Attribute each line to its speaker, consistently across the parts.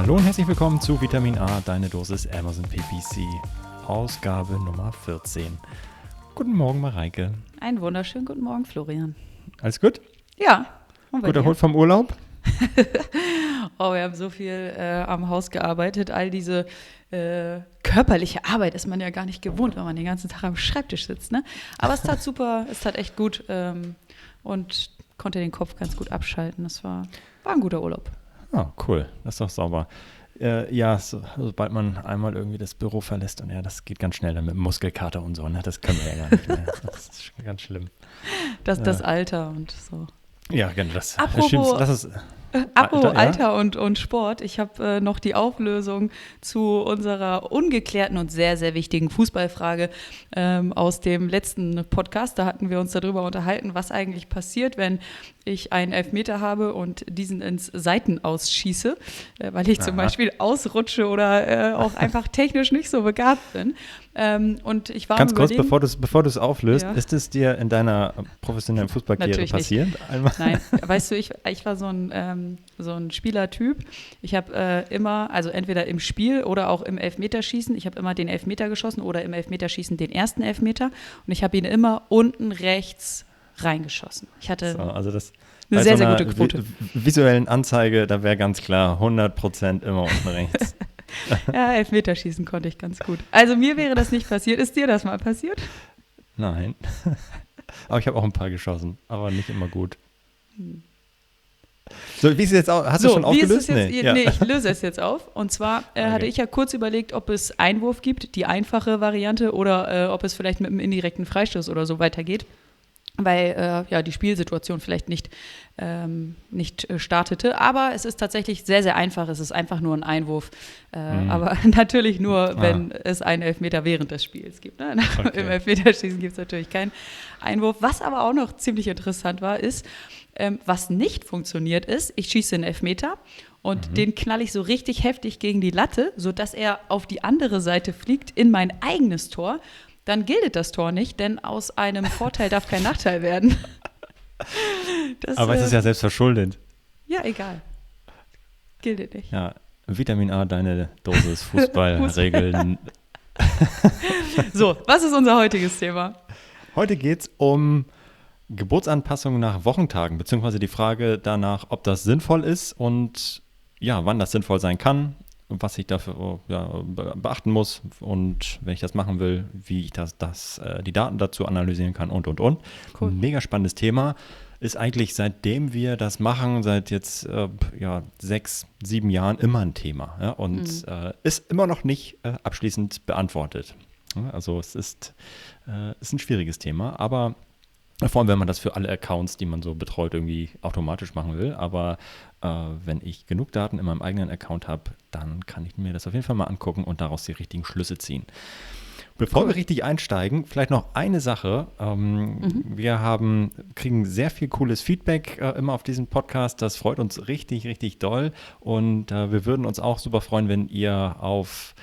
Speaker 1: Hallo und herzlich willkommen zu Vitamin A, deine Dosis Amazon PPC, Ausgabe Nummer 14. Guten Morgen, Mareike.
Speaker 2: Einen wunderschönen guten Morgen, Florian.
Speaker 1: Alles gut?
Speaker 2: Ja.
Speaker 1: Gut erholt vom Urlaub?
Speaker 2: oh, wir haben so viel äh, am Haus gearbeitet. All diese äh, körperliche Arbeit ist man ja gar nicht gewohnt, wenn man den ganzen Tag am Schreibtisch sitzt. Ne? Aber es tat super, es tat echt gut ähm, und konnte den Kopf ganz gut abschalten. Das war, war ein guter Urlaub.
Speaker 1: Ah, cool. Das ist doch sauber. Äh, ja, so, sobald man einmal irgendwie das Büro verlässt und ja, das geht ganz schnell dann mit Muskelkater und so, ne? Das können wir ja gar nicht mehr. Das ist ganz schlimm.
Speaker 2: Das, ja. das Alter und so.
Speaker 1: Ja, genau. Das,
Speaker 2: Apropos,
Speaker 1: das ist,
Speaker 2: Apropos Alter, ja? Alter, und, und Sport, ich habe äh, noch die Auflösung zu unserer ungeklärten und sehr, sehr wichtigen Fußballfrage ähm, aus dem letzten Podcast. Da hatten wir uns darüber unterhalten, was eigentlich passiert, wenn ich einen Elfmeter habe und diesen ins Seiten ausschieße, äh, weil ich Aha. zum Beispiel ausrutsche oder äh, auch einfach technisch nicht so begabt bin. Ähm, und ich war
Speaker 1: Ganz kurz, bevor du es bevor auflöst, ja. ist es dir in deiner professionellen Fußballkarriere passiert?
Speaker 2: Nein, weißt du, ich, ich war so ein, ähm, so ein Spielertyp. Ich habe äh, immer, also entweder im Spiel oder auch im Elfmeterschießen, ich habe immer den Elfmeter geschossen oder im Elfmeterschießen den ersten Elfmeter und ich habe ihn immer unten rechts reingeschossen. Ich hatte
Speaker 1: so, also das,
Speaker 2: eine sehr, so sehr gute Quote.
Speaker 1: visuellen Anzeige, da wäre ganz klar 100 Prozent immer unten rechts.
Speaker 2: ja, Elfmeterschießen konnte ich ganz gut. Also mir wäre das nicht passiert. Ist dir das mal passiert?
Speaker 1: Nein. aber ich habe auch ein paar geschossen, aber nicht immer gut. So, wie ist es jetzt auch? Hast so, du schon aufgelöst?
Speaker 2: Jetzt, nee. Ja. nee. ich löse es jetzt auf. Und zwar äh, okay. hatte ich ja kurz überlegt, ob es Einwurf gibt, die einfache Variante, oder äh, ob es vielleicht mit einem indirekten Freistoß oder so weitergeht weil äh, ja die Spielsituation vielleicht nicht, ähm, nicht äh, startete. Aber es ist tatsächlich sehr, sehr einfach. Es ist einfach nur ein Einwurf. Äh, mhm. Aber natürlich nur, ah. wenn es einen Elfmeter während des Spiels gibt. Ne? Okay. Im Elfmeterschießen gibt es natürlich keinen Einwurf. Was aber auch noch ziemlich interessant war, ist, ähm, was nicht funktioniert ist, ich schieße einen Elfmeter und mhm. den knall ich so richtig heftig gegen die Latte, sodass er auf die andere Seite fliegt in mein eigenes Tor dann gilt das Tor nicht, denn aus einem Vorteil darf kein Nachteil werden.
Speaker 1: Das, Aber es ist ja selbst verschuldet.
Speaker 2: Ja, egal. Gilt nicht.
Speaker 1: Ja, Vitamin A, deine Dosis Fußballregeln.
Speaker 2: so, was ist unser heutiges Thema?
Speaker 1: Heute geht es um Geburtsanpassungen nach Wochentagen, beziehungsweise die Frage danach, ob das sinnvoll ist und ja, wann das sinnvoll sein kann, was ich dafür ja, beachten muss und wenn ich das machen will, wie ich das, das äh, die Daten dazu analysieren kann und und und. Cool. Mega spannendes Thema. Ist eigentlich seitdem wir das machen, seit jetzt äh, ja, sechs, sieben Jahren immer ein Thema ja, und mhm. äh, ist immer noch nicht abschließend beantwortet. Also es ist, ist ein schwieriges Thema, aber vor allem, wenn man das für alle Accounts, die man so betreut, irgendwie automatisch machen will. Aber äh, wenn ich genug Daten in meinem eigenen Account habe, dann kann ich mir das auf jeden Fall mal angucken und daraus die richtigen Schlüsse ziehen. Bevor wir richtig einsteigen, vielleicht noch eine Sache. Ähm, mhm. Wir haben, kriegen sehr viel cooles Feedback äh, immer auf diesem Podcast. Das freut uns richtig, richtig doll. Und äh, wir würden uns auch super freuen, wenn ihr auf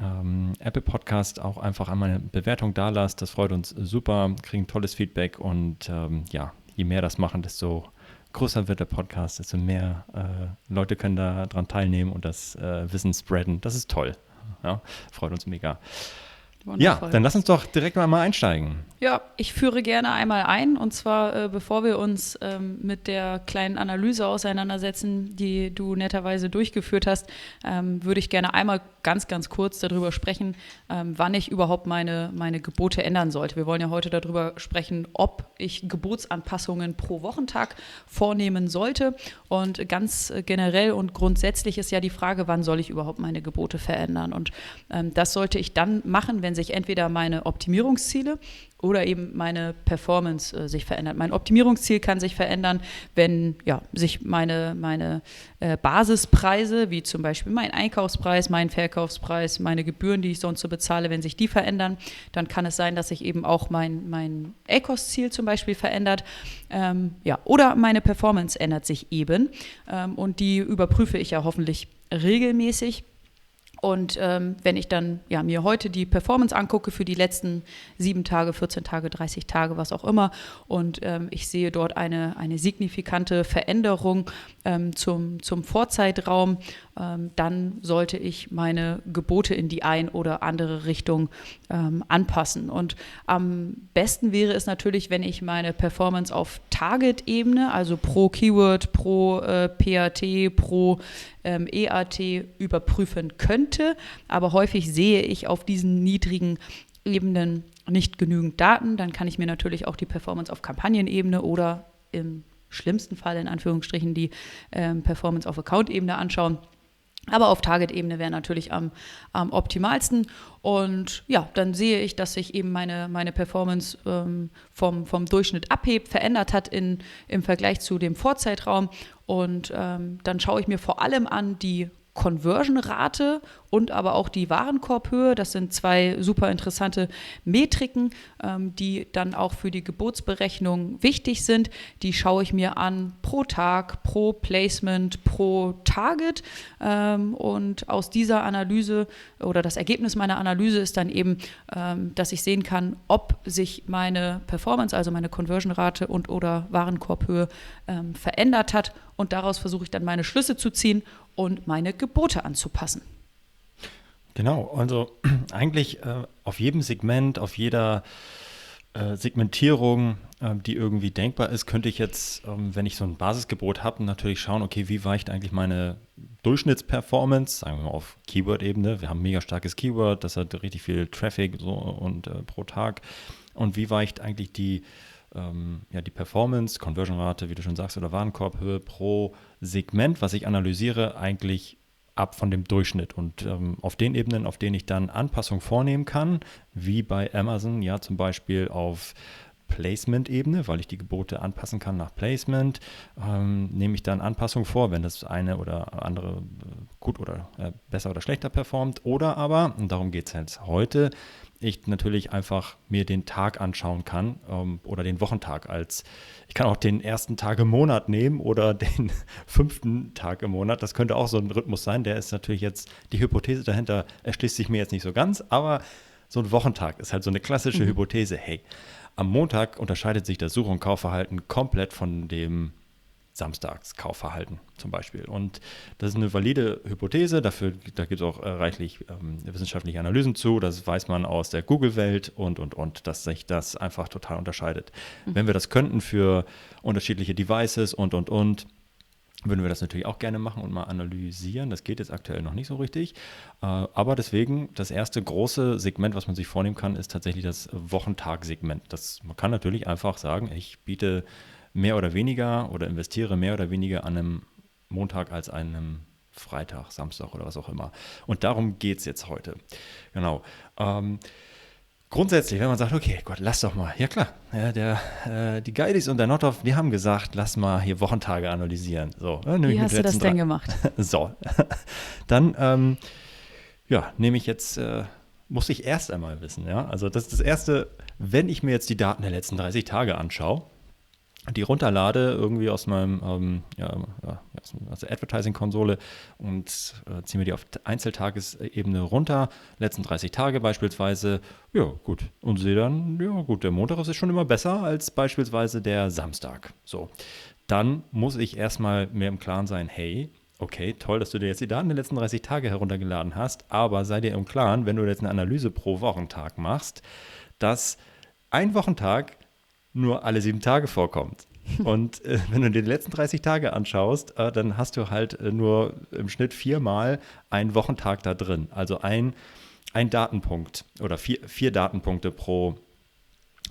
Speaker 1: ähm, Apple Podcast auch einfach einmal eine Bewertung da lasst. Das freut uns super, kriegen tolles Feedback und ähm, ja, je mehr das machen, desto größer wird der Podcast, desto mehr äh, Leute können da dran teilnehmen und das äh, Wissen spreaden. Das ist toll. Ja, freut uns mega. Wundervoll. Ja, dann lass uns doch direkt mal, mal einsteigen.
Speaker 2: Ja, ich führe gerne einmal ein und zwar, äh, bevor wir uns ähm, mit der kleinen Analyse auseinandersetzen, die du netterweise durchgeführt hast, ähm, würde ich gerne einmal ganz, ganz kurz darüber sprechen, ähm, wann ich überhaupt meine, meine Gebote ändern sollte. Wir wollen ja heute darüber sprechen, ob ich Gebotsanpassungen pro Wochentag vornehmen sollte. Und ganz generell und grundsätzlich ist ja die Frage, wann soll ich überhaupt meine Gebote verändern? Und ähm, das sollte ich dann machen, wenn sich entweder meine Optimierungsziele oder eben meine Performance äh, sich verändert. Mein Optimierungsziel kann sich verändern, wenn ja, sich meine, meine äh, Basispreise, wie zum Beispiel mein Einkaufspreis, mein Verkaufspreis, meine Gebühren, die ich sonst so bezahle, wenn sich die verändern, dann kann es sein, dass sich eben auch mein, mein ACOS-Ziel zum Beispiel verändert. Ähm, ja, oder meine Performance ändert sich eben ähm, und die überprüfe ich ja hoffentlich regelmäßig und ähm, wenn ich dann ja, mir heute die Performance angucke für die letzten sieben Tage, 14 Tage, 30 Tage, was auch immer, und ähm, ich sehe dort eine, eine signifikante Veränderung ähm, zum, zum Vorzeitraum, ähm, dann sollte ich meine Gebote in die ein oder andere Richtung ähm, anpassen. Und am besten wäre es natürlich, wenn ich meine Performance auf Target-Ebene, also pro Keyword, pro äh, PAT, pro ähm, EAT überprüfen könnte. Aber häufig sehe ich auf diesen niedrigen Ebenen nicht genügend Daten. Dann kann ich mir natürlich auch die Performance auf Kampagnenebene oder im schlimmsten Fall in Anführungsstrichen die ähm, Performance auf Account-Ebene anschauen. Aber auf Target-Ebene wäre natürlich am, am optimalsten. Und ja, dann sehe ich, dass sich eben meine, meine Performance ähm, vom, vom Durchschnitt abhebt, verändert hat in, im Vergleich zu dem Vorzeitraum. Und ähm, dann schaue ich mir vor allem an die Conversion-Rate und aber auch die Warenkorbhöhe. Das sind zwei super interessante Metriken, ähm, die dann auch für die Geburtsberechnung wichtig sind. Die schaue ich mir an pro Tag, pro Placement, pro Target. Ähm, und aus dieser Analyse oder das Ergebnis meiner Analyse ist dann eben, ähm, dass ich sehen kann, ob sich meine Performance, also meine Conversion-Rate und oder Warenkorbhöhe verändert hat. Und daraus versuche ich dann meine Schlüsse zu ziehen und meine Gebote anzupassen.
Speaker 1: Genau, also eigentlich äh, auf jedem Segment, auf jeder äh, Segmentierung, äh, die irgendwie denkbar ist, könnte ich jetzt, ähm, wenn ich so ein Basisgebot habe, natürlich schauen, okay, wie weicht eigentlich meine Durchschnittsperformance, sagen wir mal auf Keyword-Ebene, wir haben ein mega starkes Keyword, das hat richtig viel Traffic so und äh, pro Tag. Und wie weicht eigentlich die ähm, ja, die Performance, Conversion-Rate, wie du schon sagst, oder Warenkorbhöhe pro Segment, was ich analysiere, eigentlich ab von dem Durchschnitt. Und ähm, auf den Ebenen, auf denen ich dann Anpassungen vornehmen kann, wie bei Amazon, ja zum Beispiel auf Placement-Ebene, weil ich die Gebote anpassen kann nach Placement, ähm, nehme ich dann Anpassungen vor, wenn das eine oder andere äh, gut oder äh, besser oder schlechter performt. Oder aber, und darum geht es jetzt heute, ich natürlich einfach mir den Tag anschauen kann ähm, oder den Wochentag als, ich kann auch den ersten Tag im Monat nehmen oder den fünften Tag im Monat. Das könnte auch so ein Rhythmus sein. Der ist natürlich jetzt, die Hypothese dahinter erschließt sich mir jetzt nicht so ganz, aber so ein Wochentag ist halt so eine klassische mhm. Hypothese. Hey, am Montag unterscheidet sich das Such- und Kaufverhalten komplett von dem Samstagskaufverhalten zum Beispiel. Und das ist eine valide Hypothese, dafür, da gibt es auch äh, reichlich ähm, wissenschaftliche Analysen zu, das weiß man aus der Google-Welt und, und, und, dass sich das einfach total unterscheidet. Mhm. Wenn wir das könnten für unterschiedliche Devices und, und, und, würden wir das natürlich auch gerne machen und mal analysieren. Das geht jetzt aktuell noch nicht so richtig. Äh, aber deswegen, das erste große Segment, was man sich vornehmen kann, ist tatsächlich das Wochentagsegment. Das, man kann natürlich einfach sagen, ich biete mehr oder weniger oder investiere mehr oder weniger an einem Montag als an einem Freitag, Samstag oder was auch immer. Und darum geht es jetzt heute. Genau. Ähm, grundsätzlich, wenn man sagt, okay, Gott, lass doch mal, ja klar, ja, der, äh, die Guides und der Nothoff, die haben gesagt, lass mal hier Wochentage analysieren. So,
Speaker 2: äh, Wie hast du das denn gemacht?
Speaker 1: so, dann, ähm, ja, nehme ich jetzt, äh, muss ich erst einmal wissen, ja, also das ist das Erste, wenn ich mir jetzt die Daten der letzten 30 Tage anschaue, die runterlade irgendwie aus meinem ähm, ja, aus der Advertising-Konsole und äh, ziehe mir die auf Einzeltagesebene runter, letzten 30 Tage beispielsweise, ja gut, und sehe dann, ja gut, der Montag ist schon immer besser als beispielsweise der Samstag. So, dann muss ich erstmal mir im Klaren sein, hey, okay, toll, dass du dir jetzt die Daten der letzten 30 Tage heruntergeladen hast, aber sei dir im Klaren, wenn du jetzt eine Analyse pro Wochentag machst, dass ein Wochentag nur alle sieben Tage vorkommt. Und äh, wenn du dir die letzten 30 Tage anschaust, äh, dann hast du halt äh, nur im Schnitt viermal einen Wochentag da drin. Also ein, ein Datenpunkt oder vier, vier Datenpunkte pro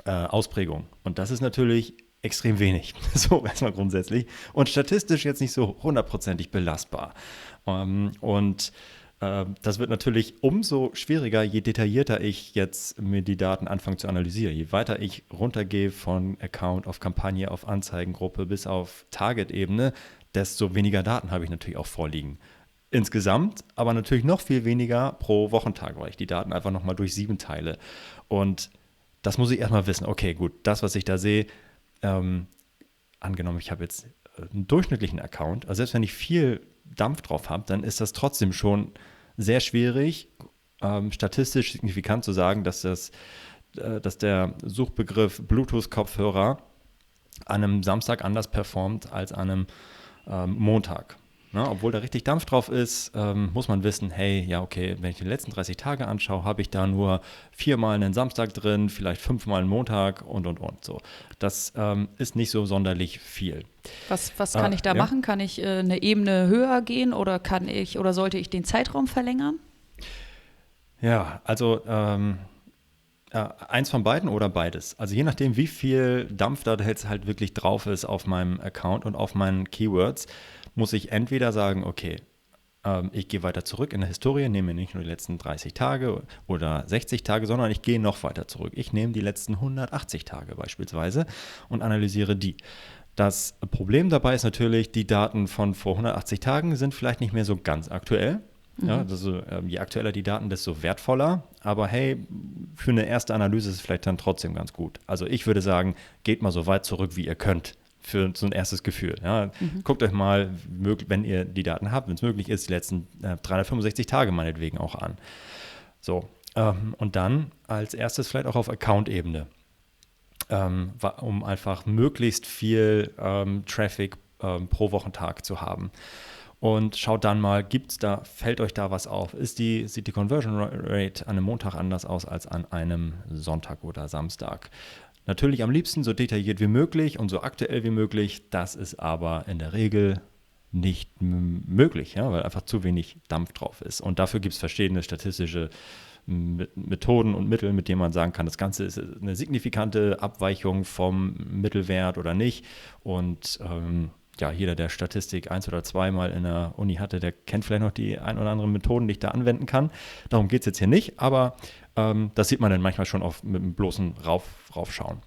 Speaker 1: äh, Ausprägung. Und das ist natürlich extrem wenig, so erstmal grundsätzlich. Und statistisch jetzt nicht so hundertprozentig belastbar. Ähm, und das wird natürlich umso schwieriger, je detaillierter ich jetzt mir die Daten anfange zu analysieren. Je weiter ich runtergehe von Account auf Kampagne, auf Anzeigengruppe bis auf Target-Ebene, desto weniger Daten habe ich natürlich auch vorliegen. Insgesamt, aber natürlich noch viel weniger pro Wochentag, weil ich die Daten einfach nochmal durch sieben teile. Und das muss ich erstmal wissen. Okay, gut, das, was ich da sehe, ähm, angenommen, ich habe jetzt einen durchschnittlichen Account, also selbst wenn ich viel Dampf drauf habe, dann ist das trotzdem schon sehr schwierig, ähm, statistisch signifikant zu sagen, dass, das, äh, dass der Suchbegriff Bluetooth-Kopfhörer an einem Samstag anders performt als an einem ähm, Montag. Ne, obwohl da richtig Dampf drauf ist, ähm, muss man wissen, hey, ja, okay, wenn ich die letzten 30 Tage anschaue, habe ich da nur viermal einen Samstag drin, vielleicht fünfmal einen Montag und, und, und. So. Das ähm, ist nicht so sonderlich viel.
Speaker 2: Was, was kann äh, ich da ja? machen? Kann ich äh, eine Ebene höher gehen oder kann ich oder sollte ich den Zeitraum verlängern?
Speaker 1: Ja, also ähm, äh, eins von beiden oder beides. Also je nachdem, wie viel Dampf da jetzt halt wirklich drauf ist auf meinem Account und auf meinen Keywords, muss ich entweder sagen, okay, ähm, ich gehe weiter zurück in der Historie, nehme nicht nur die letzten 30 Tage oder 60 Tage, sondern ich gehe noch weiter zurück. Ich nehme die letzten 180 Tage beispielsweise und analysiere die. Das Problem dabei ist natürlich, die Daten von vor 180 Tagen sind vielleicht nicht mehr so ganz aktuell. Mhm. Ja, also, je aktueller die Daten, desto wertvoller. Aber hey, für eine erste Analyse ist es vielleicht dann trotzdem ganz gut. Also ich würde sagen, geht mal so weit zurück, wie ihr könnt für so ein erstes Gefühl. Ja. Mhm. Guckt euch mal, wenn ihr die Daten habt, wenn es möglich ist, die letzten äh, 365 Tage meinetwegen auch an. So, ähm, und dann als erstes vielleicht auch auf Account-Ebene, ähm, um einfach möglichst viel ähm, Traffic ähm, pro Wochentag zu haben. Und schaut dann mal, gibt's da, fällt euch da was auf? Ist die, sieht die Conversion Rate an einem Montag anders aus als an einem Sonntag oder Samstag? Natürlich am liebsten so detailliert wie möglich und so aktuell wie möglich. Das ist aber in der Regel nicht möglich, ja, weil einfach zu wenig Dampf drauf ist. Und dafür gibt es verschiedene statistische Methoden und Mittel, mit denen man sagen kann, das Ganze ist eine signifikante Abweichung vom Mittelwert oder nicht. Und ähm, ja, jeder, der Statistik eins oder zweimal in der Uni hatte, der kennt vielleicht noch die ein oder anderen Methoden, die ich da anwenden kann. Darum geht es jetzt hier nicht, aber ähm, das sieht man dann manchmal schon auf, mit einem bloßen Rauf, Raufschauen.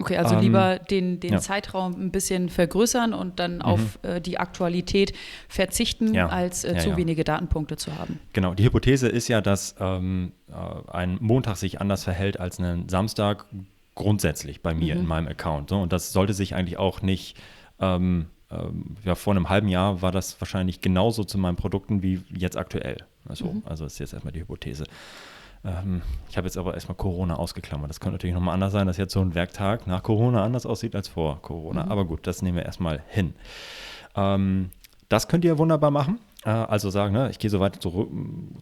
Speaker 2: Okay, also ähm, lieber den, den ja. Zeitraum ein bisschen vergrößern und dann mhm. auf äh, die Aktualität verzichten, ja. als äh, ja, zu wenige Datenpunkte zu haben.
Speaker 1: Genau, die Hypothese ist ja, dass ähm, äh, ein Montag sich anders verhält als ein Samstag grundsätzlich bei mir mhm. in meinem Account. So. Und das sollte sich eigentlich auch nicht ähm, ähm, ja, vor einem halben Jahr war das wahrscheinlich genauso zu meinen Produkten wie jetzt aktuell. Also, mhm. also ist jetzt erstmal die Hypothese. Ähm, ich habe jetzt aber erstmal Corona ausgeklammert. Das könnte natürlich nochmal anders sein, dass jetzt so ein Werktag nach Corona anders aussieht als vor Corona. Mhm. Aber gut, das nehmen wir erstmal hin. Ähm, das könnt ihr wunderbar machen. Äh, also sagen, ne, ich gehe so weit zurück,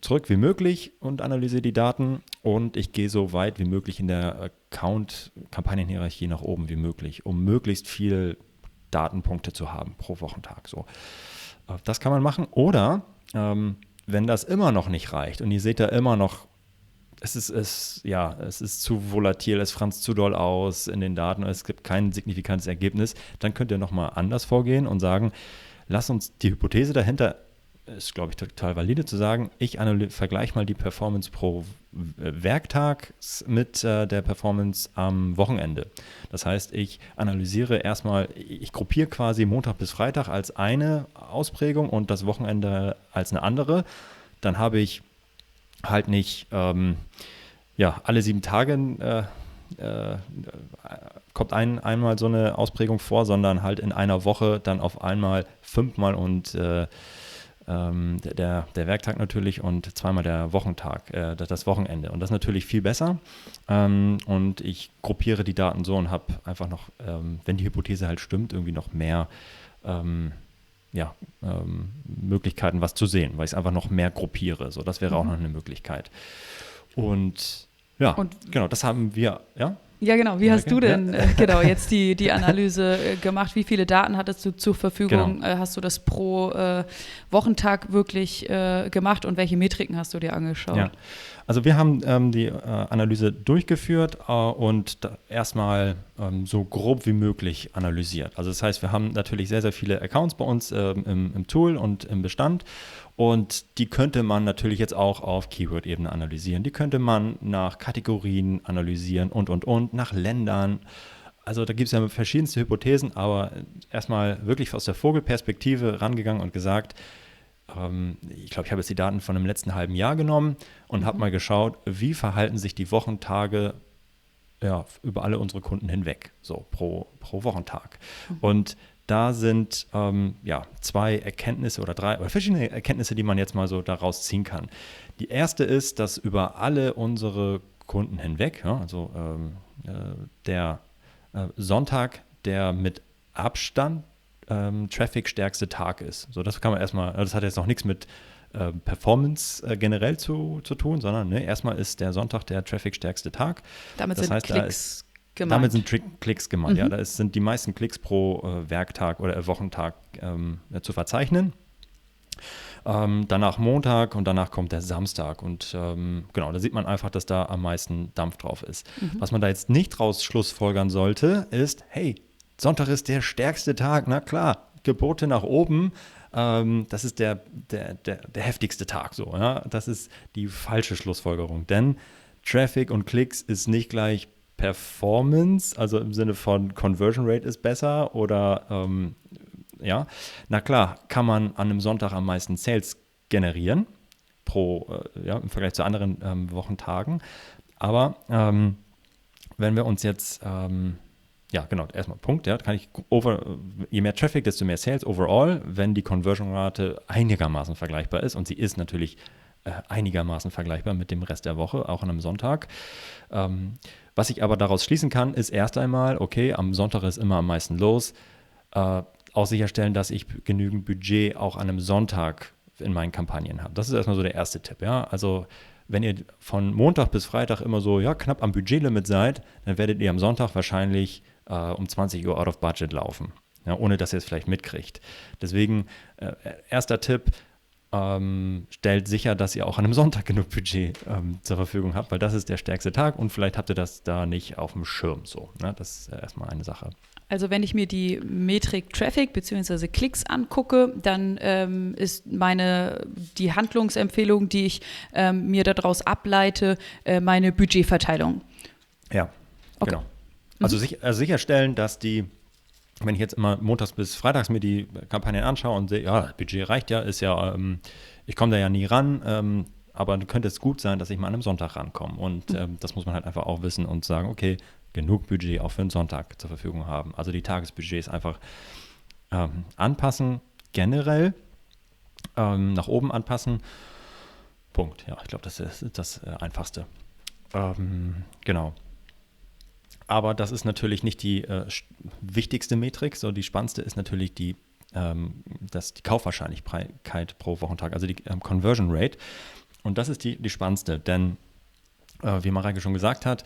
Speaker 1: zurück, wie möglich und analysiere die Daten und ich gehe so weit wie möglich in der Account-Kampagnenhierarchie nach oben wie möglich, um möglichst viel Datenpunkte zu haben pro Wochentag. So. Äh, das kann man machen. Oder ähm, wenn das immer noch nicht reicht und ihr seht da immer noch es ist, es, ja, es ist zu volatil, es franzt zu doll aus in den Daten, es gibt kein signifikantes Ergebnis, dann könnt ihr nochmal anders vorgehen und sagen, lass uns die Hypothese dahinter, ist glaube ich total valide zu sagen, ich vergleiche mal die Performance pro Werktag mit äh, der Performance am Wochenende. Das heißt, ich analysiere erstmal, ich gruppiere quasi Montag bis Freitag als eine Ausprägung und das Wochenende als eine andere. Dann habe ich halt nicht ähm, ja, alle sieben Tage äh, äh, kommt ein, einmal so eine Ausprägung vor, sondern halt in einer Woche dann auf einmal fünfmal und äh, ähm, der, der Werktag natürlich und zweimal der Wochentag, äh, das Wochenende. Und das ist natürlich viel besser. Ähm, und ich gruppiere die Daten so und habe einfach noch, ähm, wenn die Hypothese halt stimmt, irgendwie noch mehr ähm, ja, ähm, Möglichkeiten, was zu sehen, weil ich es einfach noch mehr gruppiere. So, das wäre mhm. auch noch eine Möglichkeit. Und ja, und, genau, das haben wir, ja.
Speaker 2: Ja, genau. Wie hast du denn ja. äh, genau jetzt die, die Analyse äh, gemacht? Wie viele Daten hattest du zur Verfügung? Genau. Äh, hast du das pro Wochentag wirklich gemacht und welche Metriken hast du dir angeschaut? Ja.
Speaker 1: Also wir haben ähm, die äh, Analyse durchgeführt äh, und erstmal ähm, so grob wie möglich analysiert. Also das heißt, wir haben natürlich sehr, sehr viele Accounts bei uns ähm, im, im, Tool und im Bestand und die könnte man natürlich jetzt auch auf Keyword-Ebene analysieren. Die könnte man nach Kategorien analysieren und, und, und, nach Ländern. Also da gibt es ja verschiedenste Hypothesen, aber erstmal wirklich aus der Vogelperspektive rangegangen und gesagt, ähm, ich glaube, ich habe jetzt die Daten von dem letzten halben Jahr genommen und mhm. habe mal geschaut, wie verhalten sich die Wochentage ja, über alle unsere Kunden hinweg, so pro, pro Wochentag. Mhm. Und da sind ähm, ja, zwei Erkenntnisse oder drei oder verschiedene Erkenntnisse, die man jetzt mal so daraus ziehen kann. Die erste ist, dass über alle unsere Kunden hinweg, ja, also ähm, äh, der äh, Sonntag, der mit Abstand ähm, Traffic-stärkste Tag ist. So, das kann man erstmal, das hat jetzt noch nichts mit äh, Performance äh, generell zu, zu tun, sondern ne, erstmal ist der Sonntag der Traffic-stärkste Tag.
Speaker 2: Damit
Speaker 1: das
Speaker 2: sind heißt, Klicks ist, gemeint.
Speaker 1: Damit sind Trick Klicks gemeint, mhm. ja. Da ist, sind die meisten Klicks pro äh, Werktag oder äh, Wochentag ähm, zu verzeichnen. Ähm, danach Montag und danach kommt der Samstag. Und ähm, genau, da sieht man einfach, dass da am meisten Dampf drauf ist. Mhm. Was man da jetzt nicht draus schlussfolgern sollte, ist, hey, Sonntag ist der stärkste Tag, na klar, Gebote nach oben. Ähm, das ist der, der, der, der heftigste Tag so. Ja? Das ist die falsche Schlussfolgerung, denn Traffic und Klicks ist nicht gleich Performance, also im Sinne von Conversion Rate ist besser oder ähm, ja, na klar, kann man an einem Sonntag am meisten Sales generieren pro, äh, ja, im Vergleich zu anderen ähm, Wochentagen. Aber ähm, wenn wir uns jetzt ähm, ja, genau, erstmal Punkt, ja, kann ich over, je mehr Traffic, desto mehr Sales overall, wenn die Conversion-Rate einigermaßen vergleichbar ist und sie ist natürlich äh, einigermaßen vergleichbar mit dem Rest der Woche, auch an einem Sonntag. Ähm, was ich aber daraus schließen kann, ist erst einmal, okay, am Sonntag ist immer am meisten los, äh, auch sicherstellen, dass ich genügend Budget auch an einem Sonntag in meinen Kampagnen habe. Das ist erstmal so der erste Tipp, ja, also wenn ihr von Montag bis Freitag immer so ja, knapp am Budgetlimit seid, dann werdet ihr am Sonntag wahrscheinlich äh, um 20 Uhr out of budget laufen, ja, ohne dass ihr es vielleicht mitkriegt. Deswegen, äh, erster Tipp, ähm, stellt sicher, dass ihr auch an einem Sonntag genug Budget ähm, zur Verfügung habt, weil das ist der stärkste Tag und vielleicht habt ihr das da nicht auf dem Schirm so. Ne? Das ist erstmal eine Sache.
Speaker 2: Also wenn ich mir die Metrik Traffic bzw. Klicks angucke, dann ähm, ist meine die Handlungsempfehlung, die ich ähm, mir daraus ableite, äh, meine Budgetverteilung.
Speaker 1: Ja, okay. genau. Also, mhm. sich, also sicherstellen, dass die, wenn ich jetzt immer montags bis freitags mir die Kampagnen anschaue und sehe, ja, Budget reicht ja, ist ja, ähm, ich komme da ja nie ran, ähm, aber könnte es gut sein, dass ich mal an einem Sonntag rankomme. Und mhm. ähm, das muss man halt einfach auch wissen und sagen, okay, genug Budget auch für einen Sonntag zur Verfügung haben. Also die Tagesbudgets einfach ähm, anpassen, generell ähm, nach oben anpassen. Punkt. Ja, ich glaube, das ist das äh, Einfachste. Ähm, genau. Aber das ist natürlich nicht die äh, wichtigste Metrik. So die spannendste ist natürlich die, ähm, das, die Kaufwahrscheinlichkeit pro Wochentag, also die ähm, Conversion Rate. Und das ist die, die spannendste, denn äh, wie Mareike schon gesagt hat,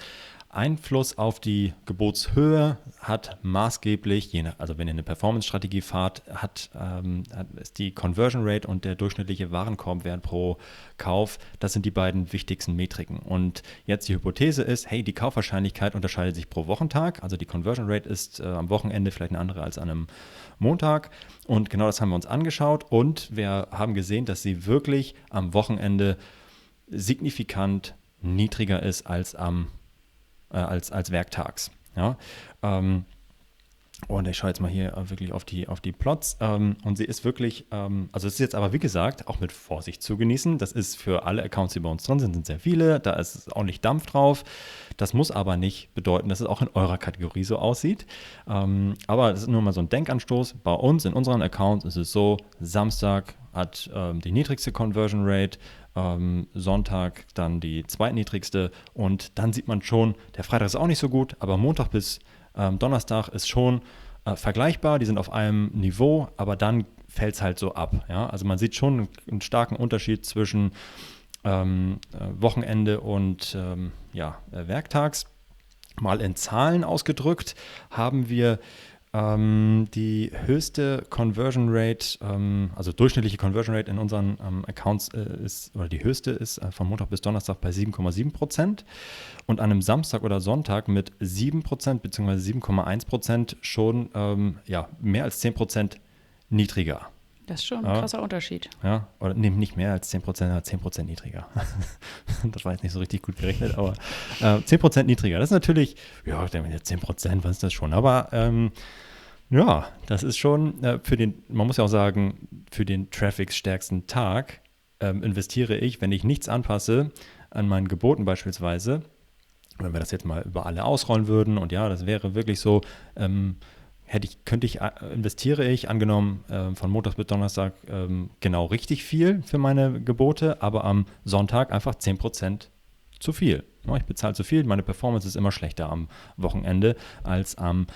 Speaker 1: Einfluss auf die Gebotshöhe hat maßgeblich, je nach, also wenn ihr eine Performance-Strategie fahrt, hat, ähm, ist die Conversion Rate und der durchschnittliche Warenkorbwert pro Kauf, das sind die beiden wichtigsten Metriken. Und jetzt die Hypothese ist, hey, die Kaufwahrscheinlichkeit unterscheidet sich pro Wochentag, also die Conversion Rate ist äh, am Wochenende vielleicht eine andere als an einem Montag. Und genau das haben wir uns angeschaut und wir haben gesehen, dass sie wirklich am Wochenende signifikant niedriger ist als am äh, als, als Werktags. Ja? Ähm, und ich schaue jetzt mal hier wirklich auf die, auf die Plots. Ähm, und sie ist wirklich, ähm, also es ist jetzt aber wie gesagt auch mit Vorsicht zu genießen. Das ist für alle Accounts, die bei uns drin sind, sind sehr viele. Da ist ordentlich Dampf drauf. Das muss aber nicht bedeuten, dass es auch in eurer Kategorie so aussieht. Ähm, aber das ist nur mal so ein Denkanstoß. Bei uns, in unseren Accounts, ist es so: Samstag hat ähm, die niedrigste Conversion Rate, ähm, Sonntag dann die zweitniedrigste und dann sieht man schon, der Freitag ist auch nicht so gut, aber Montag bis ähm, Donnerstag ist schon äh, vergleichbar, die sind auf einem Niveau, aber dann fällt es halt so ab. Ja? Also man sieht schon einen starken Unterschied zwischen ähm, äh, Wochenende und ähm, ja, äh, Werktags. Mal in Zahlen ausgedrückt haben wir Ähm, die höchste Conversion Rate, ähm, also durchschnittliche Conversion Rate in unseren ähm, Accounts äh, ist, oder die höchste ist äh, von Montag bis Donnerstag bei 7,7 Prozent und an einem Samstag oder Sonntag mit 7 Prozent bzw. 7,1 Prozent schon ähm, ja, mehr als 10 Prozent niedriger.
Speaker 2: Das ist schon ein ja. krasser Unterschied.
Speaker 1: Ja, oder nee, nicht mehr als 10 Prozent, aber 10 Prozent niedriger. das war jetzt nicht so richtig gut gerechnet, aber äh, 10 Prozent niedriger. Das ist natürlich, ja, ich denke, 10 Prozent, was ist das schon? Aber ähm, ja, das ist schon äh, für den, man muss ja auch sagen, für den Traffic-stärksten Tag ähm, investiere ich, wenn ich nichts anpasse an meinen Geboten beispielsweise, wenn wir das jetzt mal über alle ausrollen würden und ja, das wäre wirklich so, ähm, hätte ich, könnte ich, äh, investiere ich, angenommen äh, von Montag bis Donnerstag ähm, genau richtig viel für meine Gebote, aber am Sonntag einfach 10% zu viel. Ich bezahle zu viel, meine Performance ist immer schlechter am Wochenende als am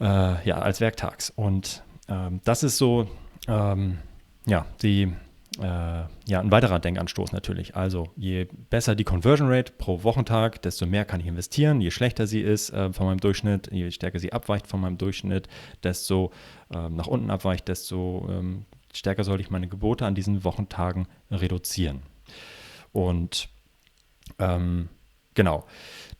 Speaker 1: äh, ja, als werktags. Und ähm, das ist so ähm, ja, die, äh, ja, ein weiterer Denkanstoß natürlich. Also je besser die Conversion Rate pro Wochentag, desto mehr kann ich investieren. Je schlechter sie ist äh, von meinem Durchschnitt, je stärker sie abweicht von meinem Durchschnitt, desto äh, nach unten abweicht, desto ähm, stärker sollte ich meine Gebote an diesen Wochentagen reduzieren. Und ähm, genau,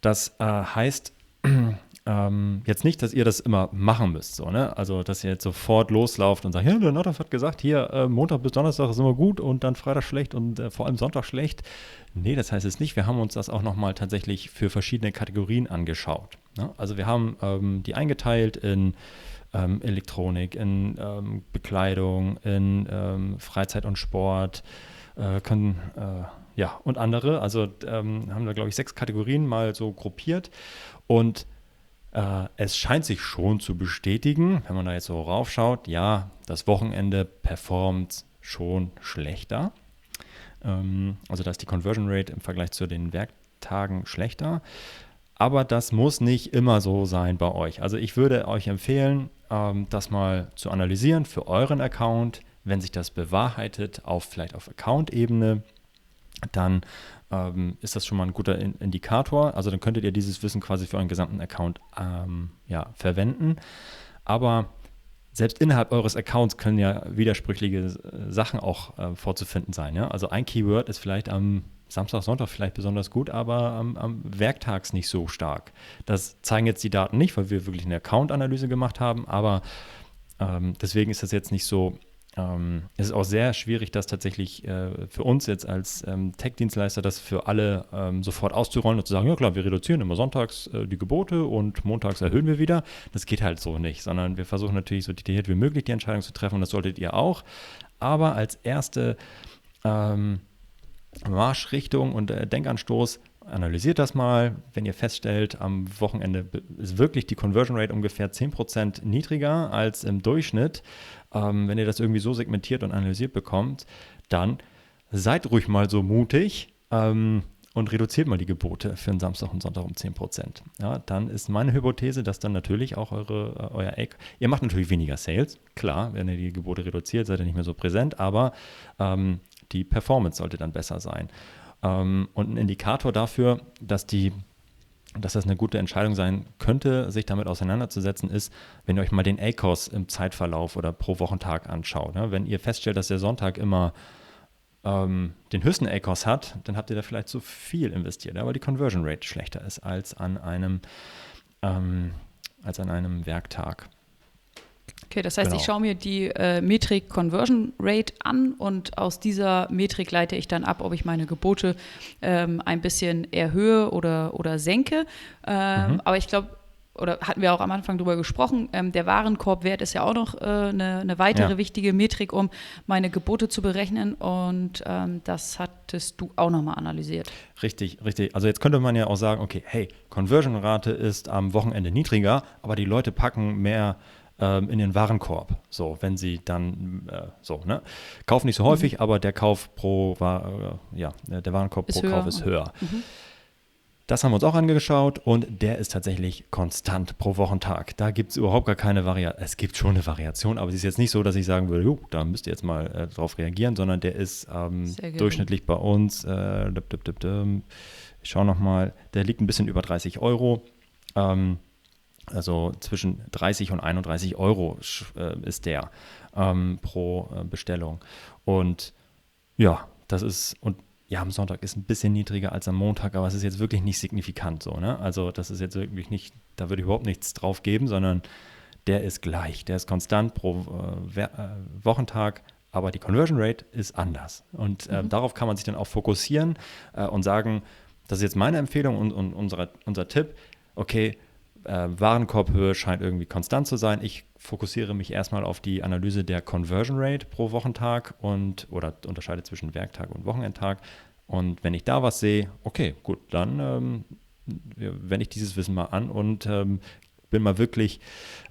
Speaker 1: das äh, heißt, ähm, jetzt nicht, dass ihr das immer machen müsst, so, ne? Also, dass ihr jetzt sofort loslauft und sagt, der Nordhoff hat gesagt, hier äh, Montag bis Donnerstag ist immer gut und dann Freitag schlecht und äh, vor allem Sonntag schlecht. Nee, das heißt es nicht. Wir haben uns das auch nochmal tatsächlich für verschiedene Kategorien angeschaut. Ne? Also, wir haben ähm, die eingeteilt in ähm, Elektronik, in ähm, Bekleidung, in ähm, Freizeit und Sport, äh, können äh, ja, und andere. Also ähm, haben wir, glaube ich, sechs Kategorien mal so gruppiert. Und äh, es scheint sich schon zu bestätigen, wenn man da jetzt so raufschaut, ja, das Wochenende performt schon schlechter. Ähm, also da ist die Conversion Rate im Vergleich zu den Werktagen schlechter. Aber das muss nicht immer so sein bei euch. Also ich würde euch empfehlen, ähm, das mal zu analysieren für euren Account. Wenn sich das bewahrheitet, auf vielleicht auf Account-Ebene, dann ähm, ist das schon mal ein guter in Indikator. Also dann könntet ihr dieses Wissen quasi für euren gesamten Account ähm, ja, verwenden. Aber selbst innerhalb eures Accounts können ja widersprüchliche äh, Sachen auch äh, vorzufinden sein. Ja? Also ein Keyword ist vielleicht am Samstag, Sonntag vielleicht besonders gut, aber am, am Werktags nicht so stark. Das zeigen jetzt die Daten nicht, weil wir wirklich eine Account-Analyse gemacht haben, aber ähm, deswegen ist das jetzt nicht so ähm, es ist auch sehr schwierig, das tatsächlich äh, für uns jetzt als ähm, Tech-Dienstleister, das für alle ähm, sofort auszurollen und zu sagen, ja klar, wir reduzieren immer sonntags äh, die Gebote und montags erhöhen wir wieder. Das geht halt so nicht, sondern wir versuchen natürlich so detailliert wie möglich die Entscheidung zu treffen und das solltet ihr auch. Aber als erste ähm, Marschrichtung und äh, Denkanstoß analysiert das mal. Wenn ihr feststellt, am Wochenende ist wirklich die Conversion Rate ungefähr 10% niedriger als im Durchschnitt, ähm, wenn ihr das irgendwie so segmentiert und analysiert bekommt, dann seid ruhig mal so mutig ähm, und reduziert mal die Gebote für einen Samstag und Sonntag um 10%. Ja, dann ist meine Hypothese, dass dann natürlich auch eure, äh, euer Eck, ihr macht natürlich weniger Sales, klar, wenn ihr die Gebote reduziert, seid ihr nicht mehr so präsent, aber ähm, die Performance sollte dann besser sein. Ähm, und ein Indikator dafür, dass die dass das eine gute Entscheidung sein könnte, sich damit auseinanderzusetzen, ist, wenn ihr euch mal den ACOS im Zeitverlauf oder pro Wochentag anschaut. Ne? Wenn ihr feststellt, dass der Sonntag immer ähm, den höchsten ACOS hat, dann habt ihr da vielleicht zu viel investiert, aber die Conversion Rate schlechter ist als an einem, ähm, als an einem Werktag.
Speaker 2: Okay, das heißt, genau. ich schaue mir die äh, Metrik Conversion Rate an und aus dieser Metrik leite ich dann ab, ob ich meine Gebote ähm, ein bisschen erhöhe oder, oder senke. Ähm, mhm. Aber ich glaube, oder hatten wir auch am Anfang drüber gesprochen, ähm, der Warenkorbwert ist ja auch noch äh, eine, eine, weitere ja. wichtige Metrik, um meine Gebote zu berechnen. Und ähm, das hattest du auch nochmal analysiert.
Speaker 1: Richtig, richtig. Also jetzt könnte man ja auch sagen, okay, hey, Conversion-Rate ist am Wochenende niedriger, aber die Leute packen mehr ähm, in den Warenkorb. So, wenn sie dann äh, so, ne? Kaufen nicht so häufig, mhm. aber der Kauf pro war, äh, ja, der Warenkorb ist pro höher. Kauf ist höher. Mhm. Das haben wir uns auch angeschaut und der ist tatsächlich konstant pro Wochentag. Da gibt es überhaupt gar keine Variation. Es gibt schon eine Variation, aber es ist jetzt nicht so, dass ich sagen würde, da müsst ihr jetzt mal äh, drauf reagieren, sondern der ist ähm, durchschnittlich bei uns. Äh, ich schaue nochmal, der liegt ein bisschen über 30 Euro. Ähm, Also zwischen 30 und 31 Euro äh, ist der ähm, pro äh, Bestellung. Und ja, das ist, und ja, am Sonntag ist ein bisschen niedriger als am Montag, aber es ist jetzt wirklich nicht signifikant so. Ne? Also das ist jetzt wirklich nicht, da würde ich überhaupt nichts drauf geben, sondern der ist gleich, der ist konstant pro äh, äh Wochentag, aber die Conversion Rate ist anders. Und äh, mhm. darauf kann man sich dann auch fokussieren äh, und sagen, das ist jetzt meine Empfehlung und, und unsere, unser Tipp, okay, äh, Warenkorbhöhe scheint irgendwie konstant zu sein. Ich fokussiere mich erstmal auf die Analyse der Conversion Rate pro Wochentag und oder unterscheide zwischen Werktag und Wochenendtag. Und wenn ich da was sehe, okay, gut, dann ähm, wende ich dieses Wissen mal an und ähm, bin mal wirklich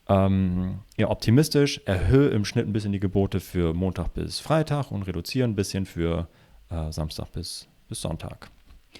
Speaker 1: ähm, ja, optimistisch, erhöhe im Schnitt ein bisschen die Gebote für Montag bis Freitag und reduziere ein bisschen für äh, Samstag bis, bis Sonntag.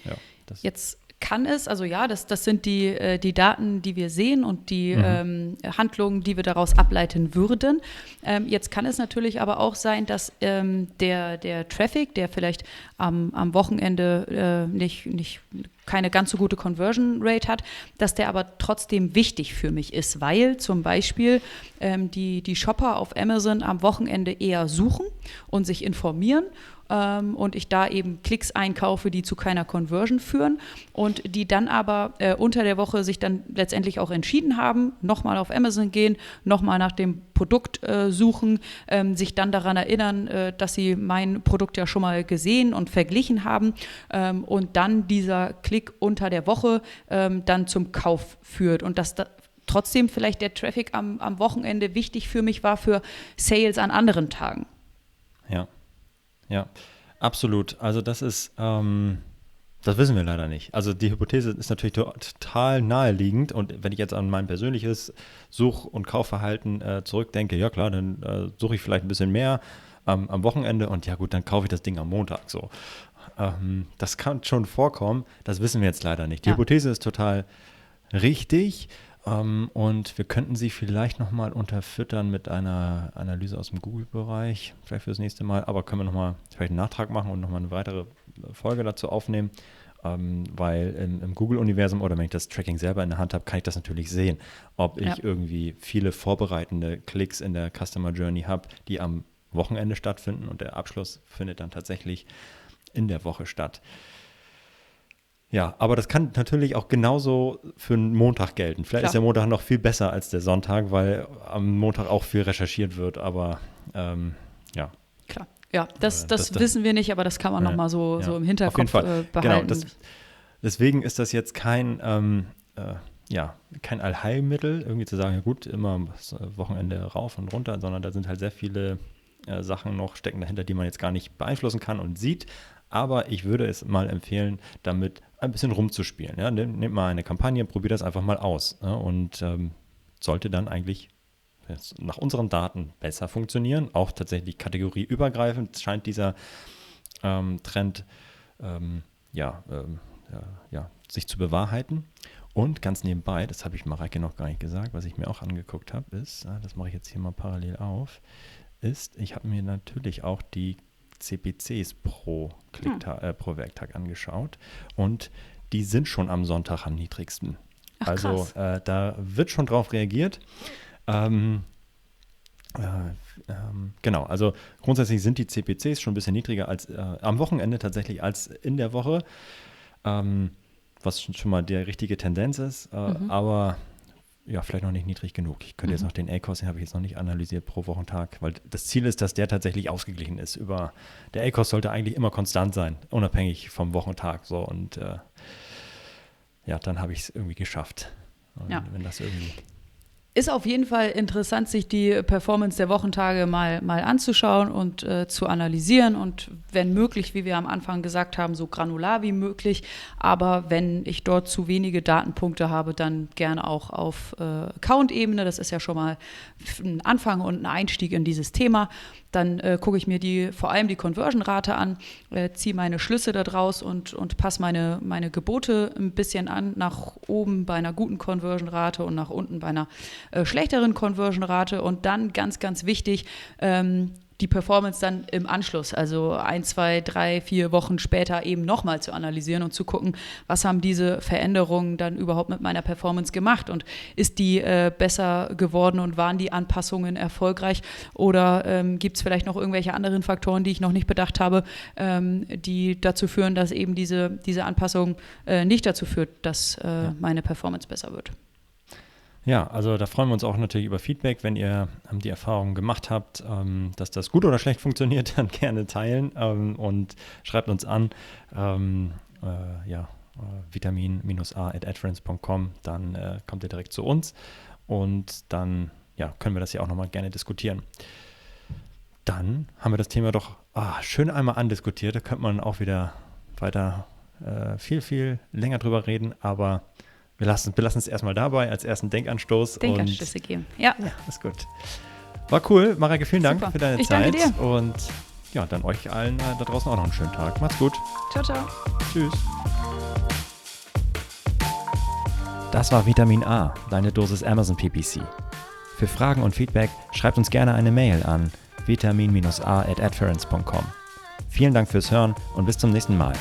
Speaker 2: Ja, Jetzt kann es, also ja, das, das sind die, äh, die Daten, die wir sehen und die mhm. ähm, Handlungen, die wir daraus ableiten würden. Ähm, jetzt kann es natürlich aber auch sein, dass ähm, der, der Traffic, der vielleicht am, am Wochenende äh, nicht, nicht keine ganz so gute Conversion Rate hat, dass der aber trotzdem wichtig für mich ist, weil zum Beispiel ähm, die, die Shopper auf Amazon am Wochenende eher suchen und sich informieren ähm, und ich da eben Klicks einkaufe, die zu keiner Conversion führen und die dann aber äh, unter der Woche sich dann letztendlich auch entschieden haben, nochmal auf Amazon gehen, nochmal nach dem Produkt äh, suchen, ähm, sich dann daran erinnern, äh, dass sie mein Produkt ja schon mal gesehen und verglichen haben ähm, und dann dieser Klick unter der Woche ähm, dann zum Kauf führt und dass da trotzdem vielleicht der Traffic am, am Wochenende wichtig für mich war für Sales an anderen Tagen.
Speaker 1: Ja. Ja, absolut. Also das ist, ähm, das wissen wir leider nicht. Also die Hypothese ist natürlich total naheliegend und wenn ich jetzt an mein persönliches Such- und Kaufverhalten äh, zurückdenke, ja klar, dann äh, suche ich vielleicht ein bisschen mehr am Wochenende und ja gut, dann kaufe ich das Ding am Montag so. Ähm, das kann schon vorkommen, das wissen wir jetzt leider nicht. Die ja. Hypothese ist total richtig. Ähm, und wir könnten sie vielleicht nochmal unterfüttern mit einer Analyse aus dem Google-Bereich, vielleicht fürs nächste Mal. Aber können wir nochmal vielleicht einen Nachtrag machen und nochmal eine weitere Folge dazu aufnehmen. Ähm, weil im, im Google-Universum oder wenn ich das Tracking selber in der Hand habe, kann ich das natürlich sehen, ob ich ja. irgendwie viele vorbereitende Klicks in der Customer Journey habe, die am Wochenende stattfinden und der Abschluss findet dann tatsächlich in der Woche statt. Ja, aber das kann natürlich auch genauso für einen Montag gelten. Vielleicht Klar. ist der Montag noch viel besser als der Sonntag, weil am Montag auch viel recherchiert wird, aber ähm, ja.
Speaker 2: Klar. Ja, das, das, das, wissen wir nicht, aber das kann man ja, nochmal so, ja. so im Hinterkopf Auf jeden Fall. Äh, genau, behalten. Genau, das,
Speaker 1: deswegen ist das jetzt kein, ähm, äh, ja, kein Allheilmittel, irgendwie zu sagen, ja gut, immer das Wochenende rauf und runter, sondern da sind halt sehr viele äh, Sachen noch stecken dahinter, die man jetzt gar nicht beeinflussen kann und sieht. Aber ich würde es mal empfehlen, damit ein bisschen rumzuspielen. Ja? Nehmt mal eine Kampagne, probiert das einfach mal aus. Ja? Und ähm, sollte dann eigentlich nach unseren Daten besser funktionieren. Auch tatsächlich kategorieübergreifend scheint dieser ähm, Trend ähm, ja, ähm, ja, ja, sich zu bewahrheiten. Und ganz nebenbei, das habe ich Mareike noch gar nicht gesagt, was ich mir auch angeguckt habe, ist, ah, das mache ich jetzt hier mal parallel auf, ist, ich habe mir natürlich auch die CPCs pro, Klicktag, hm. äh, pro Werktag angeschaut und die sind schon am Sonntag am niedrigsten. Ach, also äh, da wird schon drauf reagiert. Ähm, äh, ähm, genau, also grundsätzlich sind die CPCs schon ein bisschen niedriger als äh, am Wochenende tatsächlich als in der Woche, ähm, was schon mal die richtige Tendenz ist. Äh, mhm. Aber ja, vielleicht noch nicht niedrig genug. Ich könnte mhm. jetzt noch den A-Kurs, den habe ich jetzt noch nicht analysiert pro Wochentag, weil das Ziel ist, dass der tatsächlich ausgeglichen ist. Über der A-Kurs sollte eigentlich immer konstant sein, unabhängig vom Wochentag. So und äh, ja, dann habe ich es irgendwie geschafft. Und ja. wenn das irgendwie
Speaker 2: ist auf jeden Fall interessant, sich die Performance der Wochentage mal, mal anzuschauen und äh, zu analysieren und wenn möglich, wie wir am Anfang gesagt haben, so granular wie möglich. Aber wenn ich dort zu wenige Datenpunkte habe, dann gerne auch auf äh, Account-Ebene. Das ist ja schon mal ein Anfang und ein Einstieg in dieses Thema. Dann äh, gucke ich mir die, vor allem die Conversion-Rate an, äh, ziehe meine Schlüsse daraus und, und passe meine, meine Gebote ein bisschen an, nach oben bei einer guten Conversion-Rate und nach unten bei einer äh, schlechteren Conversion-Rate. Und dann ganz, ganz wichtig, ähm, die Performance dann im Anschluss, also ein, zwei, drei, vier Wochen später eben nochmal zu analysieren und zu gucken, was haben diese Veränderungen dann überhaupt mit meiner Performance gemacht und ist die äh, besser geworden und waren die Anpassungen erfolgreich oder ähm, gibt es vielleicht noch irgendwelche anderen Faktoren, die ich noch nicht bedacht habe, ähm, die dazu führen, dass eben diese, diese Anpassung äh, nicht dazu führt, dass äh, ja. meine Performance besser wird.
Speaker 1: Ja, also da freuen wir uns auch natürlich über Feedback, wenn ihr ähm, die Erfahrung gemacht habt, ähm, dass das gut oder schlecht funktioniert, dann gerne teilen ähm, und schreibt uns an. Äh, ja, äh, vitamin-a at adference.com, dann äh, kommt ihr direkt zu uns und dann ja, können wir das ja auch nochmal gerne diskutieren. Dann haben wir das Thema doch ah, schön einmal andiskutiert. Da könnte man auch wieder weiter äh, viel, viel länger drüber reden, aber wir lassen, es erstmal dabei als ersten Denkanstoß.
Speaker 2: Denkanstöße geben. Ja.
Speaker 1: Ja, ist gut. War cool. Marike, vielen Dank Super. für deine
Speaker 2: ich
Speaker 1: Zeit.
Speaker 2: Danke dir.
Speaker 1: Und ja, dann euch allen da draußen auch noch einen schönen Tag. Macht's gut.
Speaker 2: Ciao, ciao.
Speaker 1: Tschüss. Das war Vitamin A, deine Dosis Amazon PPC. Für Fragen und Feedback schreibt uns gerne eine Mail an vitamin-a at Vielen Dank fürs Hören und bis zum nächsten Mal.